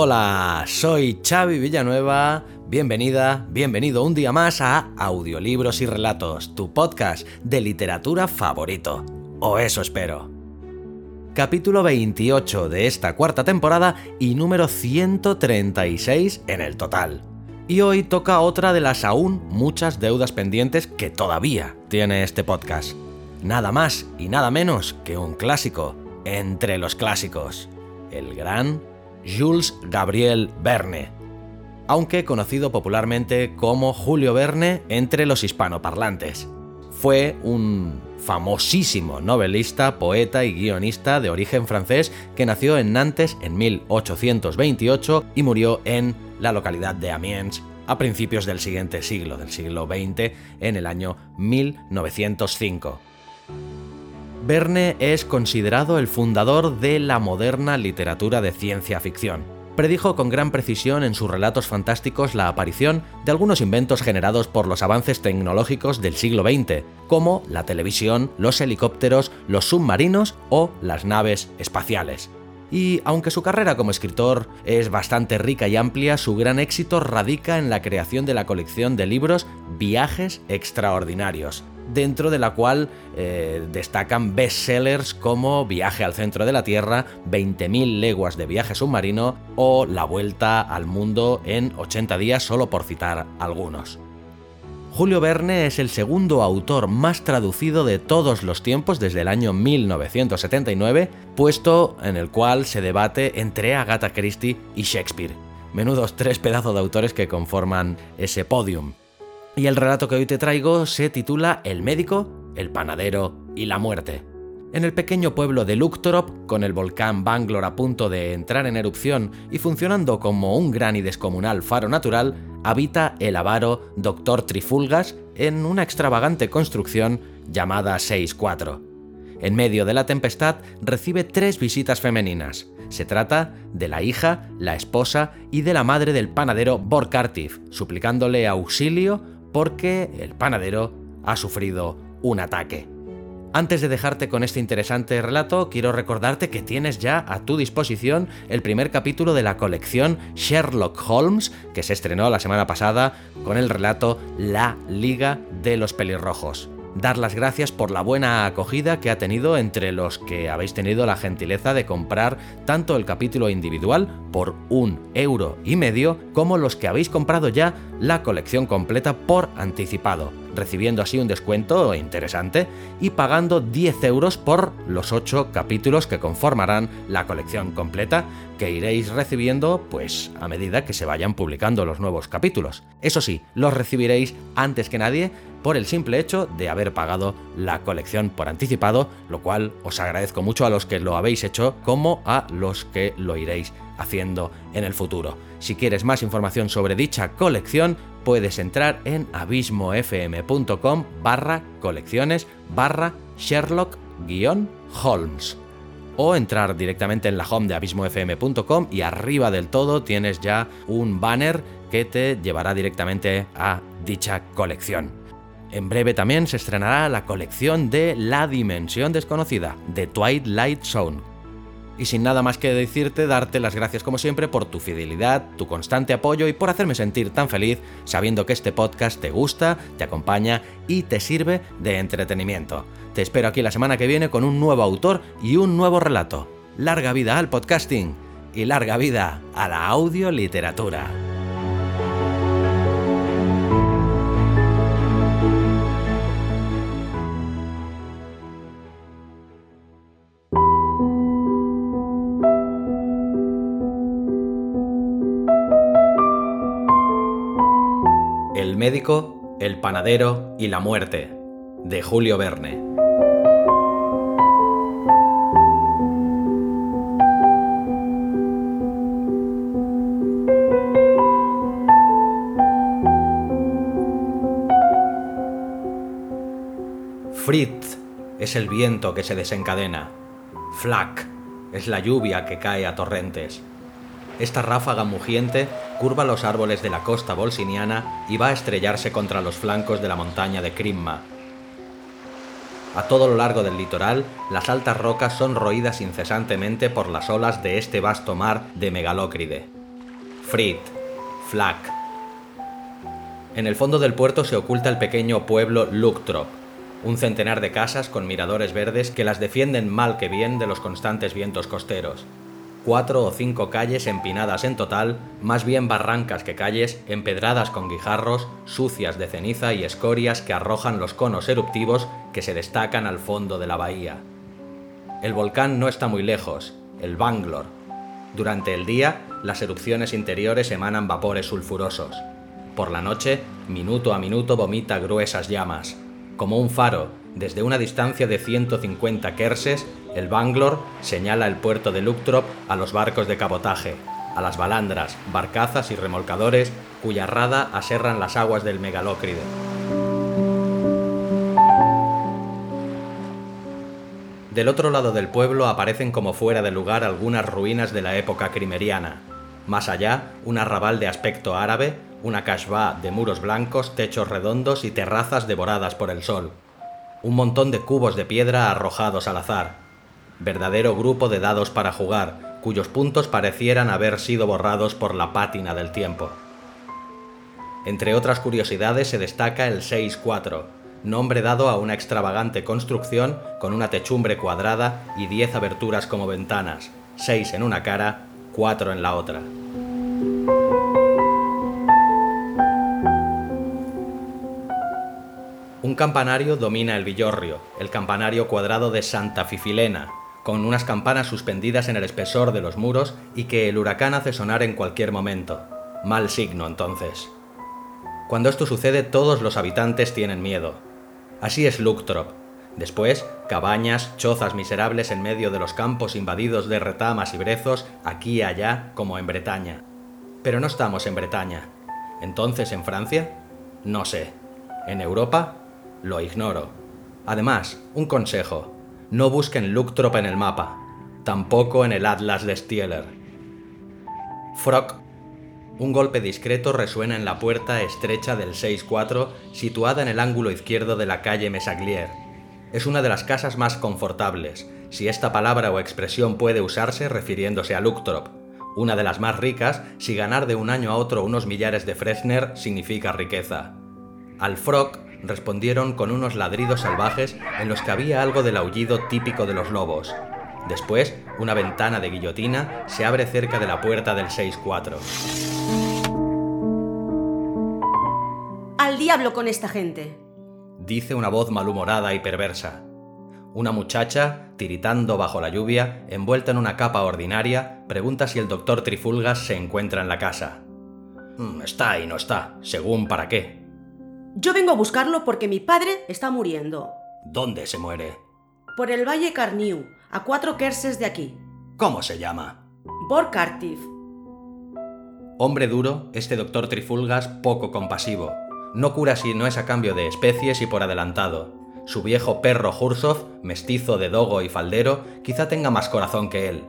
Hola, soy Xavi Villanueva. Bienvenida, bienvenido un día más a Audiolibros y Relatos, tu podcast de literatura favorito. O eso espero. Capítulo 28 de esta cuarta temporada y número 136 en el total. Y hoy toca otra de las aún muchas deudas pendientes que todavía tiene este podcast. Nada más y nada menos que un clásico, entre los clásicos, el gran Jules Gabriel Verne, aunque conocido popularmente como Julio Verne entre los hispanoparlantes. Fue un famosísimo novelista, poeta y guionista de origen francés que nació en Nantes en 1828 y murió en la localidad de Amiens a principios del siguiente siglo, del siglo XX, en el año 1905. Verne es considerado el fundador de la moderna literatura de ciencia ficción. Predijo con gran precisión en sus relatos fantásticos la aparición de algunos inventos generados por los avances tecnológicos del siglo XX, como la televisión, los helicópteros, los submarinos o las naves espaciales. Y aunque su carrera como escritor es bastante rica y amplia, su gran éxito radica en la creación de la colección de libros Viajes Extraordinarios, dentro de la cual eh, destacan bestsellers como Viaje al centro de la Tierra, 20.000 leguas de viaje submarino o La vuelta al mundo en 80 días, solo por citar algunos. Julio Verne es el segundo autor más traducido de todos los tiempos desde el año 1979, puesto en el cual se debate entre Agatha Christie y Shakespeare. Menudos tres pedazos de autores que conforman ese podium. Y el relato que hoy te traigo se titula El médico, el panadero y la muerte. En el pequeño pueblo de Luktorop, con el volcán Banglor a punto de entrar en erupción y funcionando como un gran y descomunal faro natural, habita el avaro Dr. Trifulgas en una extravagante construcción llamada 6-4. En medio de la tempestad recibe tres visitas femeninas. Se trata de la hija, la esposa y de la madre del panadero Borkartif, suplicándole auxilio porque el panadero ha sufrido un ataque. Antes de dejarte con este interesante relato, quiero recordarte que tienes ya a tu disposición el primer capítulo de la colección Sherlock Holmes, que se estrenó la semana pasada con el relato La Liga de los Pelirrojos dar las gracias por la buena acogida que ha tenido entre los que habéis tenido la gentileza de comprar tanto el capítulo individual por un euro y medio como los que habéis comprado ya la colección completa por anticipado, recibiendo así un descuento interesante y pagando 10 euros por los 8 capítulos que conformarán la colección completa que iréis recibiendo pues a medida que se vayan publicando los nuevos capítulos. Eso sí, los recibiréis antes que nadie por el simple hecho de haber pagado la colección por anticipado, lo cual os agradezco mucho a los que lo habéis hecho como a los que lo iréis haciendo en el futuro. Si quieres más información sobre dicha colección, puedes entrar en abismofm.com barra colecciones barra Sherlock-Holmes o entrar directamente en la home de abismofm.com y arriba del todo tienes ya un banner que te llevará directamente a dicha colección. En breve también se estrenará la colección de La Dimensión Desconocida, de Twilight Zone. Y sin nada más que decirte, darte las gracias como siempre por tu fidelidad, tu constante apoyo y por hacerme sentir tan feliz sabiendo que este podcast te gusta, te acompaña y te sirve de entretenimiento. Te espero aquí la semana que viene con un nuevo autor y un nuevo relato. Larga vida al podcasting y larga vida a la audioliteratura. el panadero y la muerte, de Julio Verne. Fritz es el viento que se desencadena. Flak es la lluvia que cae a torrentes. Esta ráfaga mugiente curva los árboles de la costa bolsiniana y va a estrellarse contra los flancos de la montaña de Krimma. A todo lo largo del litoral, las altas rocas son roídas incesantemente por las olas de este vasto mar de Megalócride. Frit, Flack. En el fondo del puerto se oculta el pequeño pueblo Luktrop, un centenar de casas con miradores verdes que las defienden mal que bien de los constantes vientos costeros. Cuatro o cinco calles empinadas en total, más bien barrancas que calles, empedradas con guijarros, sucias de ceniza y escorias que arrojan los conos eruptivos que se destacan al fondo de la bahía. El volcán no está muy lejos, el Banglor. Durante el día, las erupciones interiores emanan vapores sulfurosos. Por la noche, minuto a minuto vomita gruesas llamas, como un faro, desde una distancia de 150 kerses, el Banglor señala el puerto de Luktrop a los barcos de cabotaje, a las balandras, barcazas y remolcadores cuya rada aserran las aguas del megalócride. Del otro lado del pueblo aparecen como fuera de lugar algunas ruinas de la época crimeriana. Más allá, un arrabal de aspecto árabe una cashba de muros blancos, techos redondos y terrazas devoradas por el sol. Un montón de cubos de piedra arrojados al azar. Verdadero grupo de dados para jugar, cuyos puntos parecieran haber sido borrados por la pátina del tiempo. Entre otras curiosidades se destaca el 6-4, nombre dado a una extravagante construcción con una techumbre cuadrada y 10 aberturas como ventanas, 6 en una cara, 4 en la otra. Un campanario domina el villorrio, el campanario cuadrado de Santa Fifilena, con unas campanas suspendidas en el espesor de los muros y que el huracán hace sonar en cualquier momento. Mal signo entonces. Cuando esto sucede todos los habitantes tienen miedo. Así es Luktrop. Después, cabañas, chozas miserables en medio de los campos invadidos de retamas y brezos, aquí y allá, como en Bretaña. Pero no estamos en Bretaña. Entonces, ¿en Francia? No sé. ¿En Europa? Lo ignoro. Además, un consejo. No busquen Luktrop en el mapa. Tampoco en el Atlas de Stieler. Frock. Un golpe discreto resuena en la puerta estrecha del 6-4 situada en el ángulo izquierdo de la calle Mesaglier. Es una de las casas más confortables, si esta palabra o expresión puede usarse refiriéndose a Luktrop, una de las más ricas si ganar de un año a otro unos millares de Fresner significa riqueza. Al Frock respondieron con unos ladridos salvajes en los que había algo del aullido típico de los lobos. Después, una ventana de guillotina se abre cerca de la puerta del 6-4. Al diablo con esta gente, dice una voz malhumorada y perversa. Una muchacha, tiritando bajo la lluvia, envuelta en una capa ordinaria, pregunta si el doctor Trifulgas se encuentra en la casa. Mm, está y no está, según para qué, yo vengo a buscarlo porque mi padre está muriendo. ¿Dónde se muere? Por el Valle Carniu, a cuatro kerses de aquí. ¿Cómo se llama? Borkartif. Hombre duro, este doctor Trifulgas poco compasivo. No cura si no es a cambio de especies y por adelantado. Su viejo perro Hursov, mestizo de dogo y faldero, quizá tenga más corazón que él.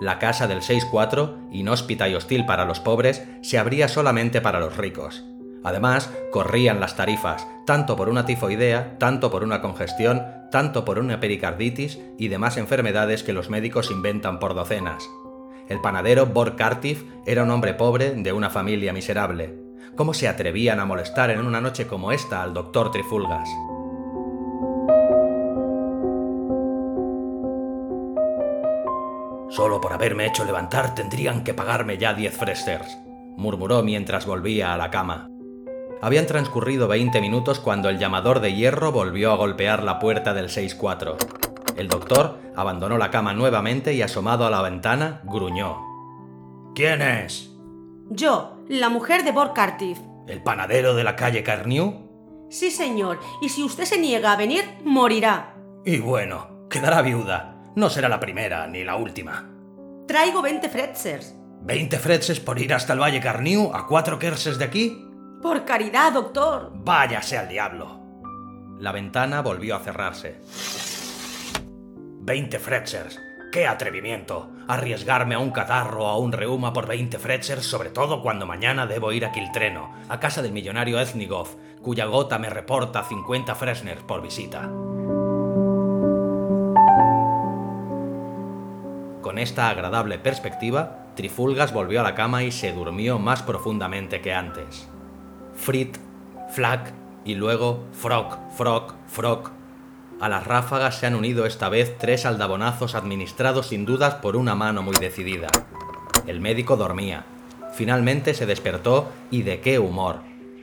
La casa del 6-4, inhóspita y hostil para los pobres, se abría solamente para los ricos. Además, corrían las tarifas, tanto por una tifoidea, tanto por una congestión, tanto por una pericarditis y demás enfermedades que los médicos inventan por docenas. El panadero Bor Kartif era un hombre pobre de una familia miserable. ¿Cómo se atrevían a molestar en una noche como esta al doctor Trifulgas? Solo por haberme hecho levantar tendrían que pagarme ya diez fresters, murmuró mientras volvía a la cama. Habían transcurrido 20 minutos cuando el llamador de hierro volvió a golpear la puerta del 6-4. El doctor abandonó la cama nuevamente y asomado a la ventana, gruñó. ¿Quién es? Yo, la mujer de Borkartif. ¿El panadero de la calle Carniu? Sí, señor, y si usted se niega a venir, morirá. Y bueno, quedará viuda. No será la primera ni la última. Traigo 20 fretzers. ¿20 fretzes por ir hasta el Valle Carniu, a cuatro kerses de aquí? Por caridad, doctor. Váyase al diablo. La ventana volvió a cerrarse. 20 Fretzers. ¡Qué atrevimiento! Arriesgarme a un catarro o a un reuma por 20 Fretzers, sobre todo cuando mañana debo ir a Kiltreno, a casa del millonario Ethnigov, cuya gota me reporta 50 Fresners por visita. Con esta agradable perspectiva, Trifulgas volvió a la cama y se durmió más profundamente que antes. Frit, Flack y luego Frog, Frog, Frog. A las ráfagas se han unido esta vez tres aldabonazos administrados sin dudas por una mano muy decidida. El médico dormía. Finalmente se despertó y de qué humor.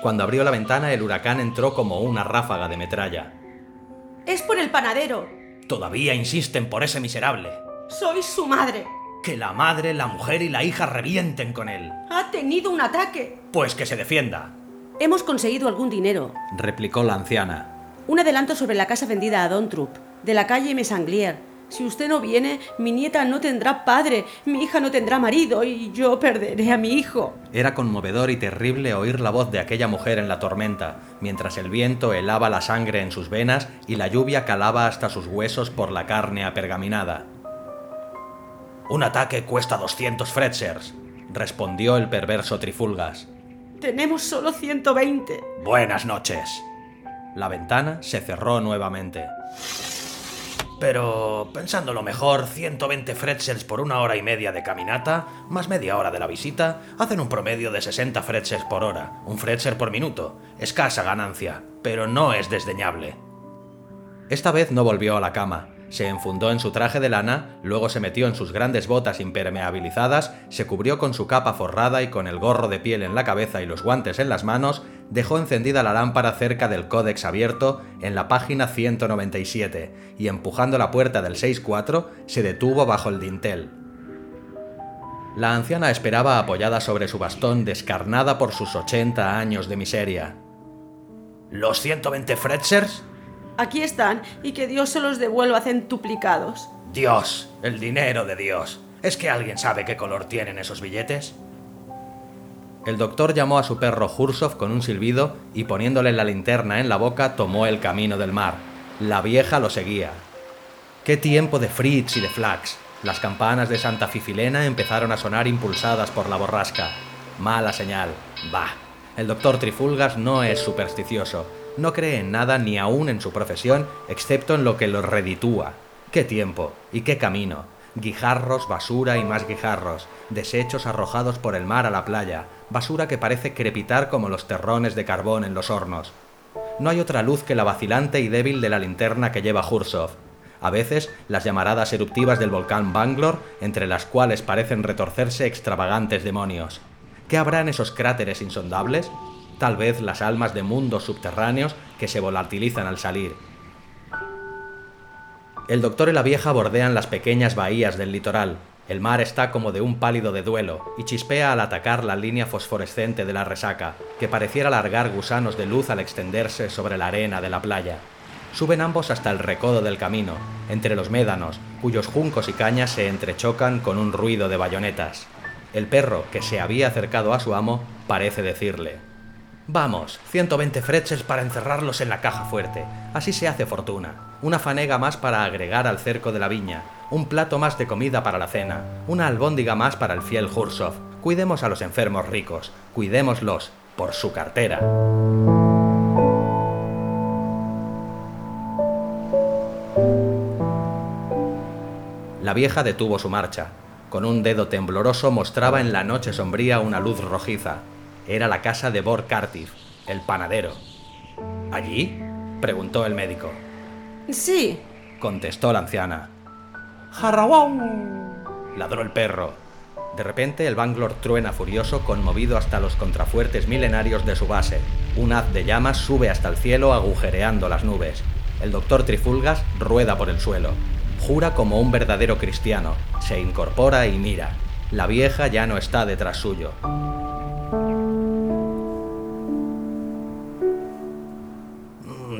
Cuando abrió la ventana el huracán entró como una ráfaga de metralla. Es por el panadero. Todavía insisten por ese miserable. Soy su madre. Que la madre, la mujer y la hija revienten con él. Ha tenido un ataque. Pues que se defienda. Hemos conseguido algún dinero, replicó la anciana. Un adelanto sobre la casa vendida a Don Trup, de la calle Mesanglier. Si usted no viene, mi nieta no tendrá padre, mi hija no tendrá marido y yo perderé a mi hijo. Era conmovedor y terrible oír la voz de aquella mujer en la tormenta, mientras el viento helaba la sangre en sus venas y la lluvia calaba hasta sus huesos por la carne apergaminada. Un ataque cuesta 200 Fretzers, respondió el perverso Trifulgas. Tenemos solo 120. Buenas noches. La ventana se cerró nuevamente. Pero, pensándolo mejor, 120 fretzels por una hora y media de caminata, más media hora de la visita, hacen un promedio de 60 fretzels por hora, un fretzel por minuto. Escasa ganancia, pero no es desdeñable. Esta vez no volvió a la cama, se enfundó en su traje de lana, luego se metió en sus grandes botas impermeabilizadas, se cubrió con su capa forrada y con el gorro de piel en la cabeza y los guantes en las manos, dejó encendida la lámpara cerca del códex abierto en la página 197 y empujando la puerta del 6-4 se detuvo bajo el dintel. La anciana esperaba apoyada sobre su bastón descarnada por sus 80 años de miseria. ¿Los 120 Fretzers? Aquí están y que Dios se los devuelva centuplicados. Dios, el dinero de Dios. ¿Es que alguien sabe qué color tienen esos billetes? El doctor llamó a su perro Hursov con un silbido y poniéndole la linterna en la boca tomó el camino del mar. La vieja lo seguía. ¡Qué tiempo de Fritz y de Flax! Las campanas de Santa Fifilena empezaron a sonar impulsadas por la borrasca. Mala señal. Bah. El doctor Trifulgas no es supersticioso no cree en nada ni aún en su profesión, excepto en lo que lo reditúa. ¡Qué tiempo! ¿Y qué camino? Guijarros, basura y más guijarros, desechos arrojados por el mar a la playa, basura que parece crepitar como los terrones de carbón en los hornos. No hay otra luz que la vacilante y débil de la linterna que lleva Hursov. A veces, las llamaradas eruptivas del volcán Banglor, entre las cuales parecen retorcerse extravagantes demonios. ¿Qué habrá en esos cráteres insondables? Tal vez las almas de mundos subterráneos que se volatilizan al salir. El doctor y la vieja bordean las pequeñas bahías del litoral. El mar está como de un pálido de duelo y chispea al atacar la línea fosforescente de la resaca, que pareciera largar gusanos de luz al extenderse sobre la arena de la playa. Suben ambos hasta el recodo del camino, entre los médanos, cuyos juncos y cañas se entrechocan con un ruido de bayonetas. El perro, que se había acercado a su amo, parece decirle, Vamos, 120 freches para encerrarlos en la caja fuerte. Así se hace fortuna. Una fanega más para agregar al cerco de la viña. Un plato más de comida para la cena. Una albóndiga más para el fiel Hursov. Cuidemos a los enfermos ricos. Cuidémoslos por su cartera. La vieja detuvo su marcha. Con un dedo tembloroso mostraba en la noche sombría una luz rojiza. Era la casa de Bor Cartif, el panadero. ¿Allí? preguntó el médico. Sí, contestó la anciana. ¡Jarrawau! ladró el perro. De repente el Banglor truena furioso, conmovido hasta los contrafuertes milenarios de su base. Un haz de llamas sube hasta el cielo agujereando las nubes. El doctor Trifulgas rueda por el suelo. Jura como un verdadero cristiano. Se incorpora y mira. La vieja ya no está detrás suyo.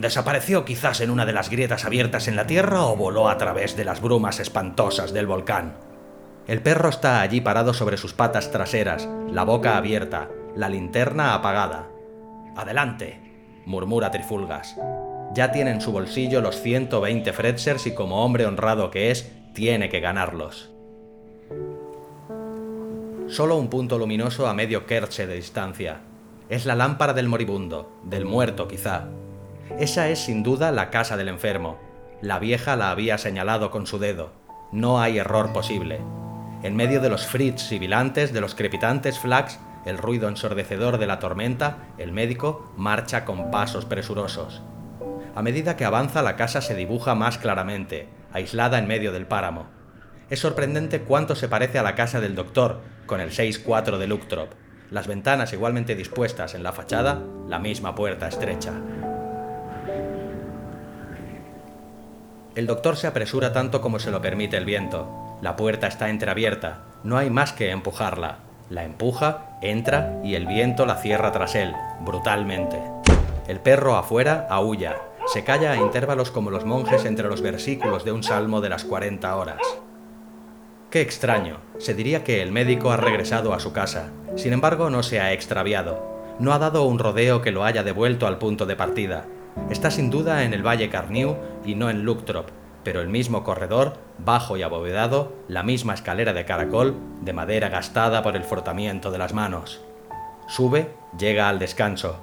Desapareció quizás en una de las grietas abiertas en la tierra o voló a través de las brumas espantosas del volcán. El perro está allí parado sobre sus patas traseras, la boca abierta, la linterna apagada. Adelante, murmura Trifulgas. Ya tiene en su bolsillo los 120 Fretzers y como hombre honrado que es, tiene que ganarlos. Solo un punto luminoso a medio kerche de distancia. Es la lámpara del moribundo, del muerto quizá. Esa es sin duda la casa del enfermo. La vieja la había señalado con su dedo. No hay error posible. En medio de los fritz sibilantes, de los crepitantes flags, el ruido ensordecedor de la tormenta, el médico marcha con pasos presurosos. A medida que avanza la casa se dibuja más claramente, aislada en medio del páramo. Es sorprendente cuánto se parece a la casa del doctor, con el 6-4 de Luktrop. Las ventanas igualmente dispuestas en la fachada, la misma puerta estrecha. El doctor se apresura tanto como se lo permite el viento. La puerta está entreabierta, no hay más que empujarla. La empuja, entra y el viento la cierra tras él, brutalmente. El perro afuera aúlla, se calla a intervalos como los monjes entre los versículos de un salmo de las 40 horas. Qué extraño, se diría que el médico ha regresado a su casa, sin embargo no se ha extraviado, no ha dado un rodeo que lo haya devuelto al punto de partida, Está sin duda en el Valle Carniu y no en Luktrop, pero el mismo corredor, bajo y abovedado, la misma escalera de caracol, de madera gastada por el frotamiento de las manos. Sube, llega al descanso.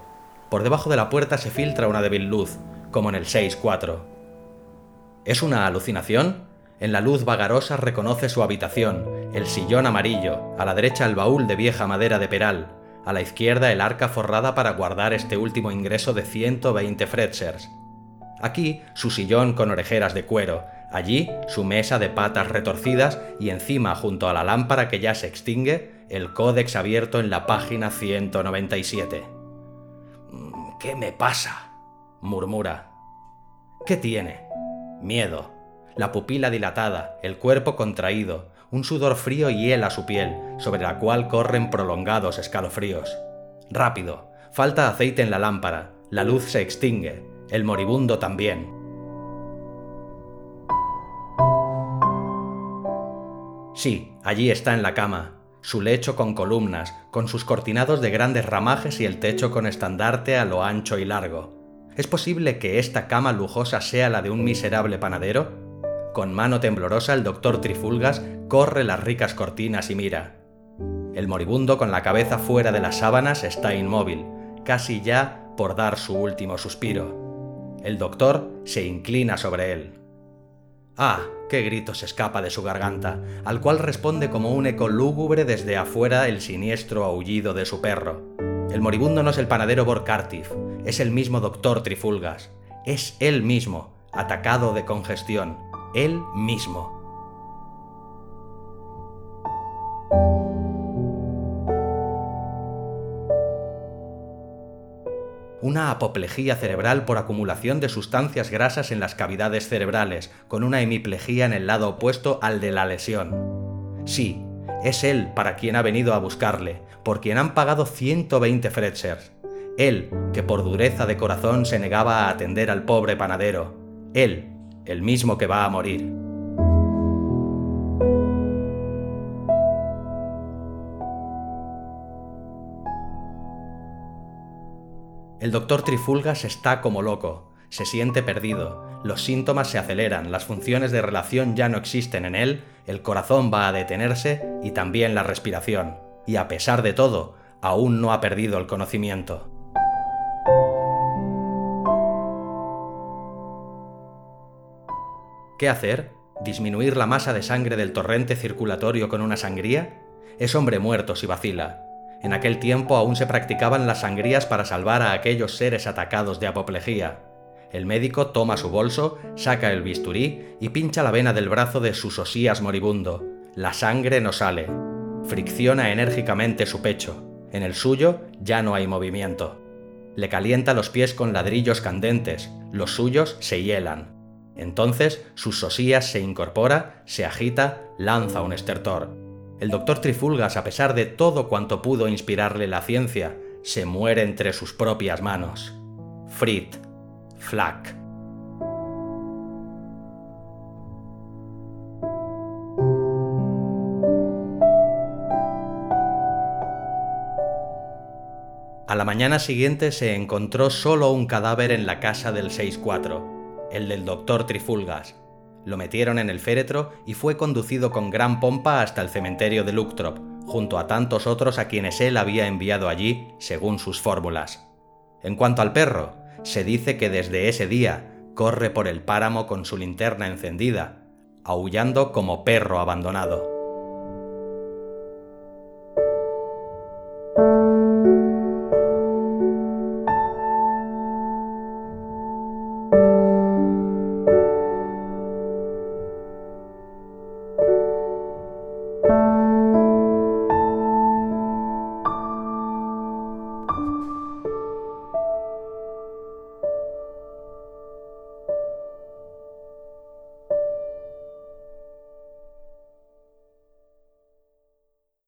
Por debajo de la puerta se filtra una débil luz, como en el 6-4. ¿Es una alucinación? En la luz vagarosa reconoce su habitación, el sillón amarillo, a la derecha el baúl de vieja madera de peral, a la izquierda el arca forrada para guardar este último ingreso de 120 Fretzers. Aquí su sillón con orejeras de cuero, allí su mesa de patas retorcidas y encima junto a la lámpara que ya se extingue, el códex abierto en la página 197. Mm, ¿Qué me pasa? murmura. ¿Qué tiene? Miedo. La pupila dilatada, el cuerpo contraído, un sudor frío hiela su piel, sobre la cual corren prolongados escalofríos. Rápido, falta aceite en la lámpara, la luz se extingue, el moribundo también. Sí, allí está en la cama, su lecho con columnas, con sus cortinados de grandes ramajes y el techo con estandarte a lo ancho y largo. ¿Es posible que esta cama lujosa sea la de un miserable panadero? Con mano temblorosa el doctor Trifulgas corre las ricas cortinas y mira. El moribundo con la cabeza fuera de las sábanas está inmóvil, casi ya por dar su último suspiro. El doctor se inclina sobre él. ¡Ah! ¡Qué grito se escapa de su garganta! al cual responde como un eco lúgubre desde afuera el siniestro aullido de su perro. El moribundo no es el panadero Borkartif, es el mismo doctor Trifulgas. Es él mismo, atacado de congestión él mismo. Una apoplejía cerebral por acumulación de sustancias grasas en las cavidades cerebrales, con una hemiplejía en el lado opuesto al de la lesión. Sí, es él para quien ha venido a buscarle, por quien han pagado 120 Fretzers. Él, que por dureza de corazón se negaba a atender al pobre panadero. Él, el mismo que va a morir. El doctor Trifulgas está como loco, se siente perdido, los síntomas se aceleran, las funciones de relación ya no existen en él, el corazón va a detenerse y también la respiración, y a pesar de todo, aún no ha perdido el conocimiento. ¿Qué hacer? ¿Disminuir la masa de sangre del torrente circulatorio con una sangría? Es hombre muerto si vacila. En aquel tiempo aún se practicaban las sangrías para salvar a aquellos seres atacados de apoplejía. El médico toma su bolso, saca el bisturí y pincha la vena del brazo de su sosías moribundo. La sangre no sale. Fricciona enérgicamente su pecho. En el suyo ya no hay movimiento. Le calienta los pies con ladrillos candentes, los suyos se hielan. Entonces sus sosías se incorpora, se agita, lanza un estertor. El doctor Trifulgas, a pesar de todo cuanto pudo inspirarle la ciencia, se muere entre sus propias manos. Frit, Flack. A la mañana siguiente se encontró solo un cadáver en la casa del 6-4, el del doctor Trifulgas. Lo metieron en el féretro y fue conducido con gran pompa hasta el cementerio de Luctrop, junto a tantos otros a quienes él había enviado allí según sus fórmulas. En cuanto al perro, se dice que desde ese día corre por el páramo con su linterna encendida, aullando como perro abandonado.